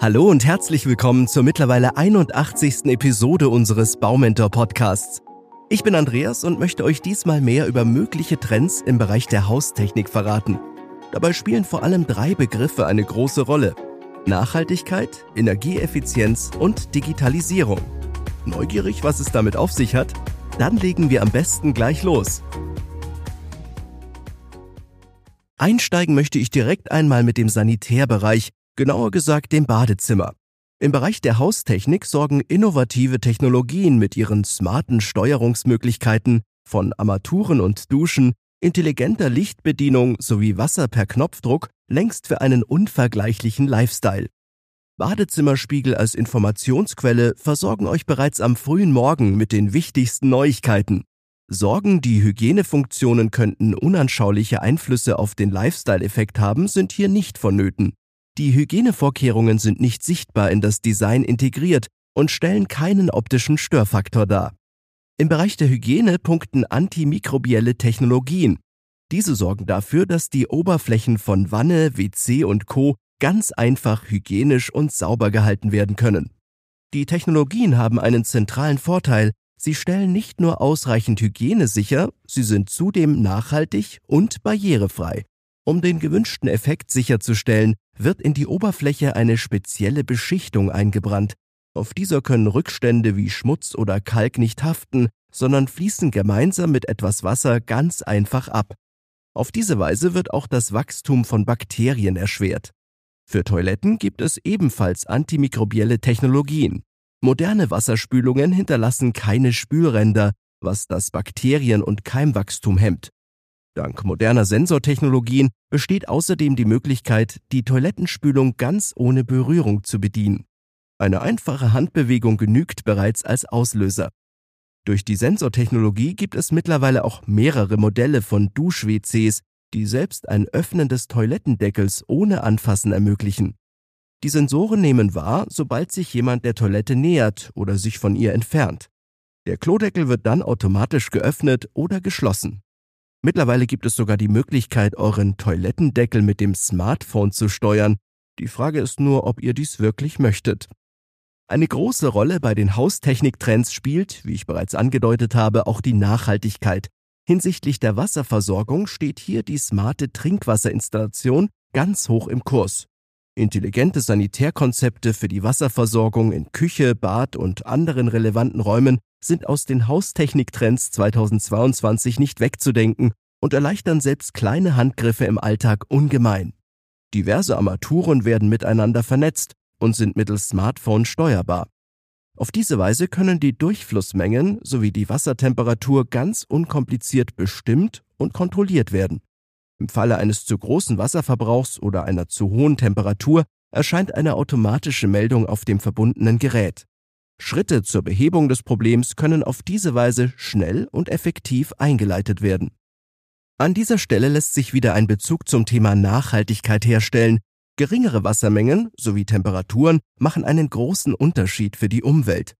Hallo und herzlich willkommen zur mittlerweile 81. Episode unseres Baumentor Podcasts. Ich bin Andreas und möchte euch diesmal mehr über mögliche Trends im Bereich der Haustechnik verraten. Dabei spielen vor allem drei Begriffe eine große Rolle. Nachhaltigkeit, Energieeffizienz und Digitalisierung. Neugierig, was es damit auf sich hat? Dann legen wir am besten gleich los. Einsteigen möchte ich direkt einmal mit dem Sanitärbereich, genauer gesagt dem Badezimmer. Im Bereich der Haustechnik sorgen innovative Technologien mit ihren smarten Steuerungsmöglichkeiten von Armaturen und Duschen, intelligenter Lichtbedienung sowie Wasser per Knopfdruck längst für einen unvergleichlichen Lifestyle. Badezimmerspiegel als Informationsquelle versorgen euch bereits am frühen Morgen mit den wichtigsten Neuigkeiten. Sorgen, die Hygienefunktionen könnten unanschauliche Einflüsse auf den Lifestyle-Effekt haben, sind hier nicht vonnöten. Die Hygienevorkehrungen sind nicht sichtbar in das Design integriert und stellen keinen optischen Störfaktor dar. Im Bereich der Hygiene punkten antimikrobielle Technologien. Diese sorgen dafür, dass die Oberflächen von Wanne, WC und Co. ganz einfach hygienisch und sauber gehalten werden können. Die Technologien haben einen zentralen Vorteil, sie stellen nicht nur ausreichend Hygiene sicher, sie sind zudem nachhaltig und barrierefrei. Um den gewünschten Effekt sicherzustellen, wird in die Oberfläche eine spezielle Beschichtung eingebrannt. Auf dieser können Rückstände wie Schmutz oder Kalk nicht haften, sondern fließen gemeinsam mit etwas Wasser ganz einfach ab. Auf diese Weise wird auch das Wachstum von Bakterien erschwert. Für Toiletten gibt es ebenfalls antimikrobielle Technologien. Moderne Wasserspülungen hinterlassen keine Spülränder, was das Bakterien- und Keimwachstum hemmt. Dank moderner Sensortechnologien besteht außerdem die Möglichkeit, die Toilettenspülung ganz ohne Berührung zu bedienen. Eine einfache Handbewegung genügt bereits als Auslöser. Durch die Sensortechnologie gibt es mittlerweile auch mehrere Modelle von Dusch-WCs, die selbst ein Öffnen des Toilettendeckels ohne Anfassen ermöglichen. Die Sensoren nehmen wahr, sobald sich jemand der Toilette nähert oder sich von ihr entfernt. Der Klodeckel wird dann automatisch geöffnet oder geschlossen. Mittlerweile gibt es sogar die Möglichkeit, euren Toilettendeckel mit dem Smartphone zu steuern. Die Frage ist nur, ob ihr dies wirklich möchtet. Eine große Rolle bei den Haustechniktrends spielt, wie ich bereits angedeutet habe, auch die Nachhaltigkeit. Hinsichtlich der Wasserversorgung steht hier die smarte Trinkwasserinstallation ganz hoch im Kurs. Intelligente Sanitärkonzepte für die Wasserversorgung in Küche, Bad und anderen relevanten Räumen sind aus den Haustechniktrends 2022 nicht wegzudenken und erleichtern selbst kleine Handgriffe im Alltag ungemein. Diverse Armaturen werden miteinander vernetzt und sind mittels Smartphone steuerbar. Auf diese Weise können die Durchflussmengen sowie die Wassertemperatur ganz unkompliziert bestimmt und kontrolliert werden. Im Falle eines zu großen Wasserverbrauchs oder einer zu hohen Temperatur erscheint eine automatische Meldung auf dem verbundenen Gerät. Schritte zur Behebung des Problems können auf diese Weise schnell und effektiv eingeleitet werden. An dieser Stelle lässt sich wieder ein Bezug zum Thema Nachhaltigkeit herstellen. Geringere Wassermengen sowie Temperaturen machen einen großen Unterschied für die Umwelt.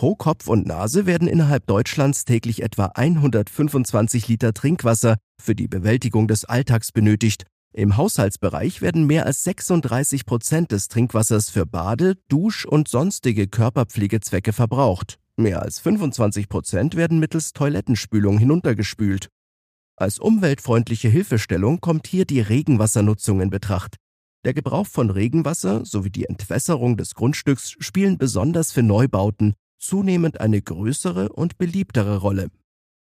Pro Kopf und Nase werden innerhalb Deutschlands täglich etwa 125 Liter Trinkwasser für die Bewältigung des Alltags benötigt. Im Haushaltsbereich werden mehr als 36 Prozent des Trinkwassers für Bade-, Dusch- und sonstige Körperpflegezwecke verbraucht. Mehr als 25 Prozent werden mittels Toilettenspülung hinuntergespült. Als umweltfreundliche Hilfestellung kommt hier die Regenwassernutzung in Betracht. Der Gebrauch von Regenwasser sowie die Entwässerung des Grundstücks spielen besonders für Neubauten zunehmend eine größere und beliebtere Rolle.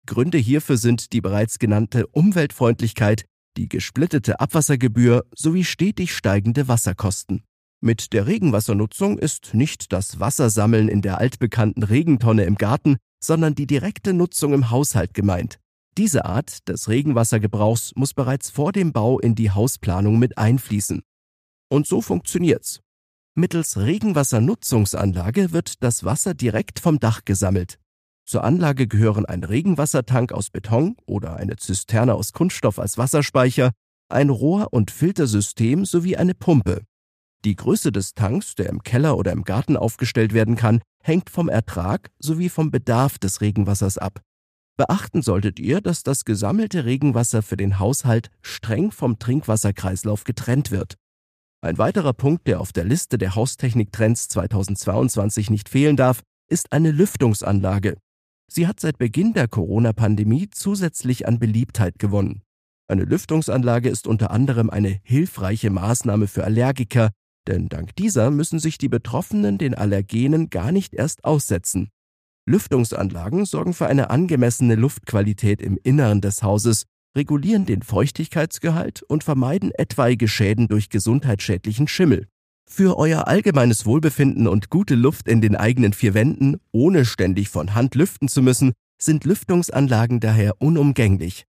Gründe hierfür sind die bereits genannte Umweltfreundlichkeit, die gesplittete Abwassergebühr sowie stetig steigende Wasserkosten. Mit der Regenwassernutzung ist nicht das Wassersammeln in der altbekannten Regentonne im Garten, sondern die direkte Nutzung im Haushalt gemeint. Diese Art des Regenwassergebrauchs muss bereits vor dem Bau in die Hausplanung mit einfließen. Und so funktioniert's. Mittels Regenwassernutzungsanlage wird das Wasser direkt vom Dach gesammelt. Zur Anlage gehören ein Regenwassertank aus Beton oder eine Zisterne aus Kunststoff als Wasserspeicher, ein Rohr- und Filtersystem sowie eine Pumpe. Die Größe des Tanks, der im Keller oder im Garten aufgestellt werden kann, hängt vom Ertrag sowie vom Bedarf des Regenwassers ab. Beachten solltet ihr, dass das gesammelte Regenwasser für den Haushalt streng vom Trinkwasserkreislauf getrennt wird. Ein weiterer Punkt, der auf der Liste der Haustechnik-Trends 2022 nicht fehlen darf, ist eine Lüftungsanlage. Sie hat seit Beginn der Corona-Pandemie zusätzlich an Beliebtheit gewonnen. Eine Lüftungsanlage ist unter anderem eine hilfreiche Maßnahme für Allergiker, denn dank dieser müssen sich die Betroffenen den Allergenen gar nicht erst aussetzen. Lüftungsanlagen sorgen für eine angemessene Luftqualität im Inneren des Hauses, regulieren den Feuchtigkeitsgehalt und vermeiden etwaige Schäden durch gesundheitsschädlichen Schimmel. Für euer allgemeines Wohlbefinden und gute Luft in den eigenen vier Wänden, ohne ständig von Hand lüften zu müssen, sind Lüftungsanlagen daher unumgänglich.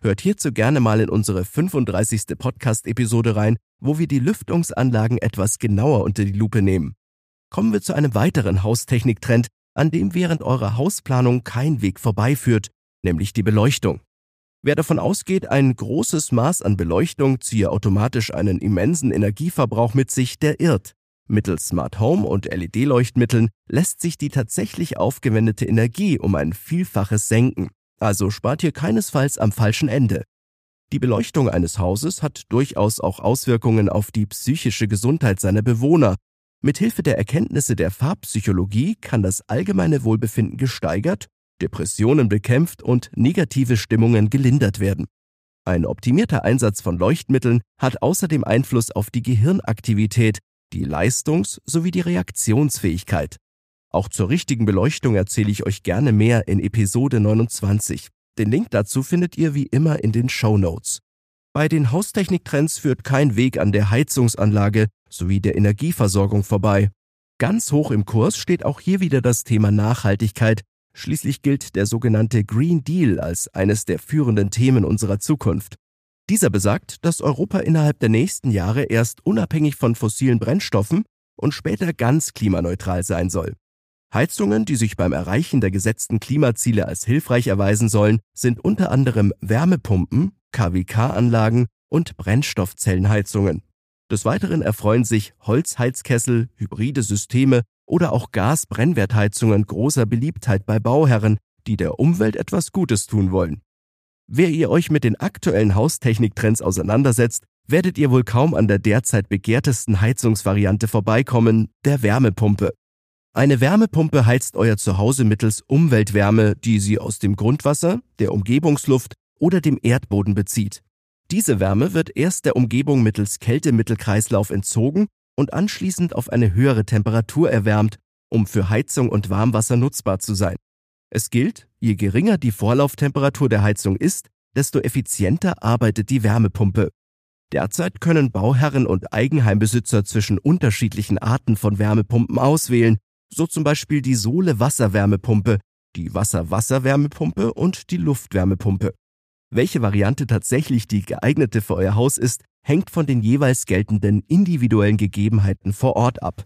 Hört hierzu gerne mal in unsere 35. Podcast-Episode rein, wo wir die Lüftungsanlagen etwas genauer unter die Lupe nehmen. Kommen wir zu einem weiteren Haustechniktrend, an dem während eurer Hausplanung kein Weg vorbeiführt, nämlich die Beleuchtung. Wer davon ausgeht, ein großes Maß an Beleuchtung ziehe automatisch einen immensen Energieverbrauch mit sich, der irrt. Mittels Smart Home und LED-Leuchtmitteln lässt sich die tatsächlich aufgewendete Energie um ein Vielfaches senken. Also spart ihr keinesfalls am falschen Ende. Die Beleuchtung eines Hauses hat durchaus auch Auswirkungen auf die psychische Gesundheit seiner Bewohner. Mithilfe der Erkenntnisse der Farbpsychologie kann das allgemeine Wohlbefinden gesteigert, Depressionen bekämpft und negative Stimmungen gelindert werden. Ein optimierter Einsatz von Leuchtmitteln hat außerdem Einfluss auf die Gehirnaktivität, die Leistungs- sowie die Reaktionsfähigkeit. Auch zur richtigen Beleuchtung erzähle ich euch gerne mehr in Episode 29. Den Link dazu findet ihr wie immer in den Show Notes. Bei den Haustechniktrends führt kein Weg an der Heizungsanlage sowie der Energieversorgung vorbei. Ganz hoch im Kurs steht auch hier wieder das Thema Nachhaltigkeit. Schließlich gilt der sogenannte Green Deal als eines der führenden Themen unserer Zukunft. Dieser besagt, dass Europa innerhalb der nächsten Jahre erst unabhängig von fossilen Brennstoffen und später ganz klimaneutral sein soll. Heizungen, die sich beim Erreichen der gesetzten Klimaziele als hilfreich erweisen sollen, sind unter anderem Wärmepumpen, KWK-Anlagen und Brennstoffzellenheizungen. Des Weiteren erfreuen sich Holzheizkessel, hybride Systeme oder auch Gasbrennwertheizungen großer Beliebtheit bei Bauherren, die der Umwelt etwas Gutes tun wollen. Wer ihr euch mit den aktuellen Haustechniktrends auseinandersetzt, werdet ihr wohl kaum an der derzeit begehrtesten Heizungsvariante vorbeikommen, der Wärmepumpe. Eine Wärmepumpe heizt euer Zuhause mittels Umweltwärme, die sie aus dem Grundwasser, der Umgebungsluft oder dem Erdboden bezieht. Diese Wärme wird erst der Umgebung mittels Kältemittelkreislauf entzogen und anschließend auf eine höhere Temperatur erwärmt, um für Heizung und Warmwasser nutzbar zu sein. Es gilt, je geringer die Vorlauftemperatur der Heizung ist, desto effizienter arbeitet die Wärmepumpe. Derzeit können Bauherren und Eigenheimbesitzer zwischen unterschiedlichen Arten von Wärmepumpen auswählen, so zum Beispiel die Sohle-Wasserwärmepumpe, die Wasser-Wasser-Wärmepumpe und die Luftwärmepumpe. Welche Variante tatsächlich die geeignete für euer Haus ist, hängt von den jeweils geltenden individuellen Gegebenheiten vor Ort ab.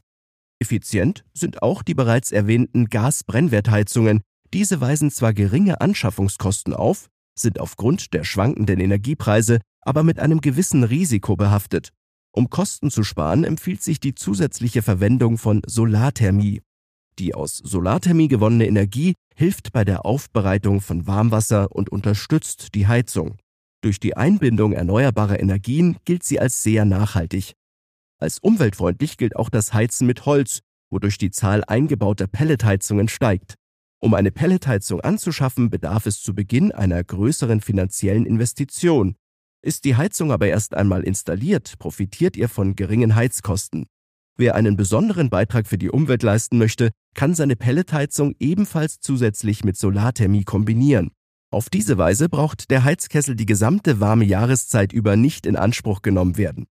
Effizient sind auch die bereits erwähnten Gasbrennwertheizungen. Diese weisen zwar geringe Anschaffungskosten auf, sind aufgrund der schwankenden Energiepreise aber mit einem gewissen Risiko behaftet. Um Kosten zu sparen, empfiehlt sich die zusätzliche Verwendung von Solarthermie. Die aus Solarthermie gewonnene Energie hilft bei der Aufbereitung von Warmwasser und unterstützt die Heizung. Durch die Einbindung erneuerbarer Energien gilt sie als sehr nachhaltig. Als umweltfreundlich gilt auch das Heizen mit Holz, wodurch die Zahl eingebauter Pelletheizungen steigt. Um eine Pelletheizung anzuschaffen, bedarf es zu Beginn einer größeren finanziellen Investition. Ist die Heizung aber erst einmal installiert, profitiert ihr von geringen Heizkosten. Wer einen besonderen Beitrag für die Umwelt leisten möchte, kann seine Pelletheizung ebenfalls zusätzlich mit Solarthermie kombinieren. Auf diese Weise braucht der Heizkessel die gesamte warme Jahreszeit über nicht in Anspruch genommen werden.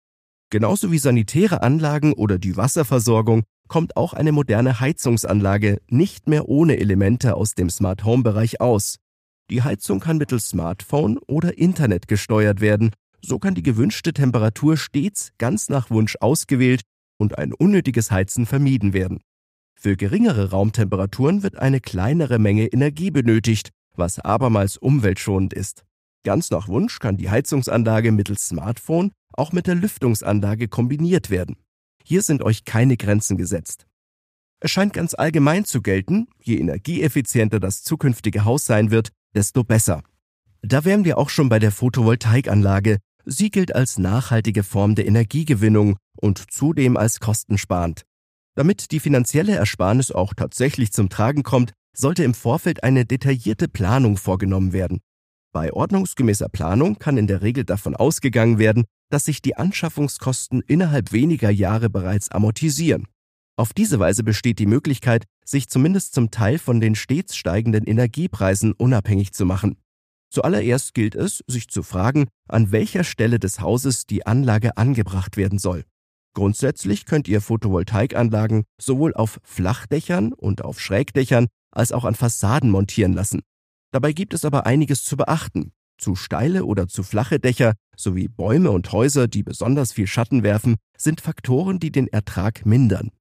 Genauso wie sanitäre Anlagen oder die Wasserversorgung kommt auch eine moderne Heizungsanlage nicht mehr ohne Elemente aus dem Smart Home Bereich aus. Die Heizung kann mittels Smartphone oder Internet gesteuert werden. So kann die gewünschte Temperatur stets ganz nach Wunsch ausgewählt und ein unnötiges Heizen vermieden werden. Für geringere Raumtemperaturen wird eine kleinere Menge Energie benötigt, was abermals umweltschonend ist. Ganz nach Wunsch kann die Heizungsanlage mittels Smartphone auch mit der Lüftungsanlage kombiniert werden. Hier sind euch keine Grenzen gesetzt. Es scheint ganz allgemein zu gelten, je energieeffizienter das zukünftige Haus sein wird, desto besser. Da wären wir auch schon bei der Photovoltaikanlage, Sie gilt als nachhaltige Form der Energiegewinnung und zudem als kostensparend. Damit die finanzielle Ersparnis auch tatsächlich zum Tragen kommt, sollte im Vorfeld eine detaillierte Planung vorgenommen werden. Bei ordnungsgemäßer Planung kann in der Regel davon ausgegangen werden, dass sich die Anschaffungskosten innerhalb weniger Jahre bereits amortisieren. Auf diese Weise besteht die Möglichkeit, sich zumindest zum Teil von den stets steigenden Energiepreisen unabhängig zu machen. Zuallererst gilt es, sich zu fragen, an welcher Stelle des Hauses die Anlage angebracht werden soll. Grundsätzlich könnt ihr Photovoltaikanlagen sowohl auf Flachdächern und auf Schrägdächern als auch an Fassaden montieren lassen. Dabei gibt es aber einiges zu beachten. Zu steile oder zu flache Dächer sowie Bäume und Häuser, die besonders viel Schatten werfen, sind Faktoren, die den Ertrag mindern.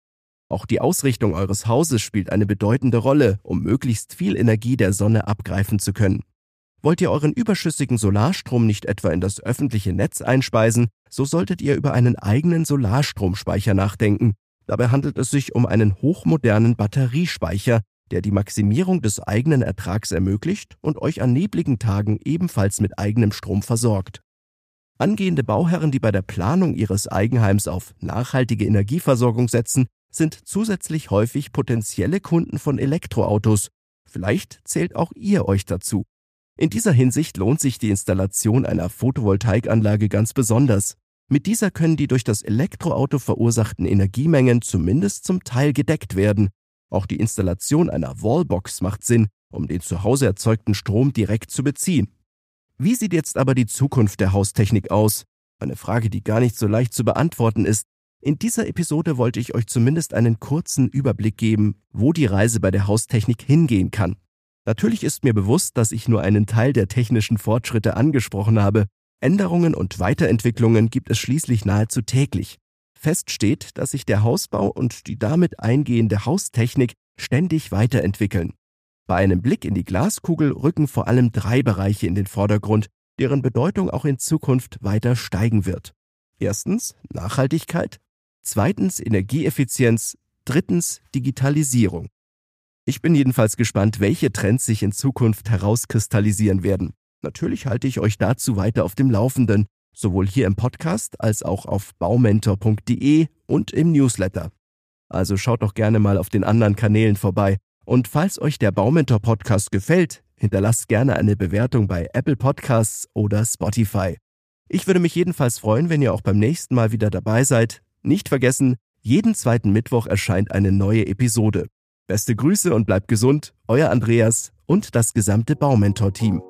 Auch die Ausrichtung eures Hauses spielt eine bedeutende Rolle, um möglichst viel Energie der Sonne abgreifen zu können. Wollt ihr euren überschüssigen Solarstrom nicht etwa in das öffentliche Netz einspeisen, so solltet ihr über einen eigenen Solarstromspeicher nachdenken. Dabei handelt es sich um einen hochmodernen Batteriespeicher, der die Maximierung des eigenen Ertrags ermöglicht und euch an nebligen Tagen ebenfalls mit eigenem Strom versorgt. Angehende Bauherren, die bei der Planung ihres Eigenheims auf nachhaltige Energieversorgung setzen, sind zusätzlich häufig potenzielle Kunden von Elektroautos. Vielleicht zählt auch ihr euch dazu. In dieser Hinsicht lohnt sich die Installation einer Photovoltaikanlage ganz besonders. Mit dieser können die durch das Elektroauto verursachten Energiemengen zumindest zum Teil gedeckt werden. Auch die Installation einer Wallbox macht Sinn, um den zu Hause erzeugten Strom direkt zu beziehen. Wie sieht jetzt aber die Zukunft der Haustechnik aus? Eine Frage, die gar nicht so leicht zu beantworten ist, in dieser Episode wollte ich euch zumindest einen kurzen Überblick geben, wo die Reise bei der Haustechnik hingehen kann. Natürlich ist mir bewusst, dass ich nur einen Teil der technischen Fortschritte angesprochen habe. Änderungen und Weiterentwicklungen gibt es schließlich nahezu täglich. Fest steht, dass sich der Hausbau und die damit eingehende Haustechnik ständig weiterentwickeln. Bei einem Blick in die Glaskugel rücken vor allem drei Bereiche in den Vordergrund, deren Bedeutung auch in Zukunft weiter steigen wird. Erstens Nachhaltigkeit, zweitens Energieeffizienz, drittens Digitalisierung. Ich bin jedenfalls gespannt, welche Trends sich in Zukunft herauskristallisieren werden. Natürlich halte ich euch dazu weiter auf dem Laufenden, sowohl hier im Podcast als auch auf baumentor.de und im Newsletter. Also schaut doch gerne mal auf den anderen Kanälen vorbei. Und falls euch der Baumentor Podcast gefällt, hinterlasst gerne eine Bewertung bei Apple Podcasts oder Spotify. Ich würde mich jedenfalls freuen, wenn ihr auch beim nächsten Mal wieder dabei seid. Nicht vergessen, jeden zweiten Mittwoch erscheint eine neue Episode. Beste Grüße und bleibt gesund, euer Andreas und das gesamte Baumentor-Team.